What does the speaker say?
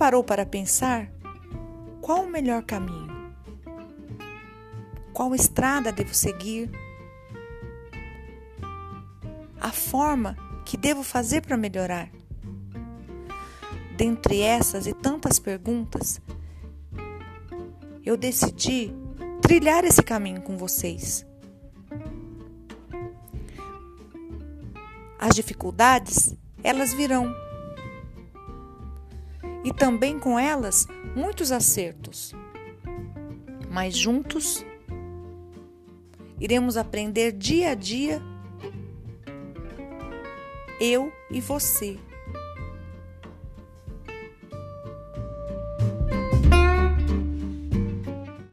parou para pensar qual o melhor caminho? Qual estrada devo seguir? A forma que devo fazer para melhorar? Dentre essas e tantas perguntas, eu decidi trilhar esse caminho com vocês. As dificuldades, elas virão. E também com elas muitos acertos. Mas juntos iremos aprender dia a dia, eu e você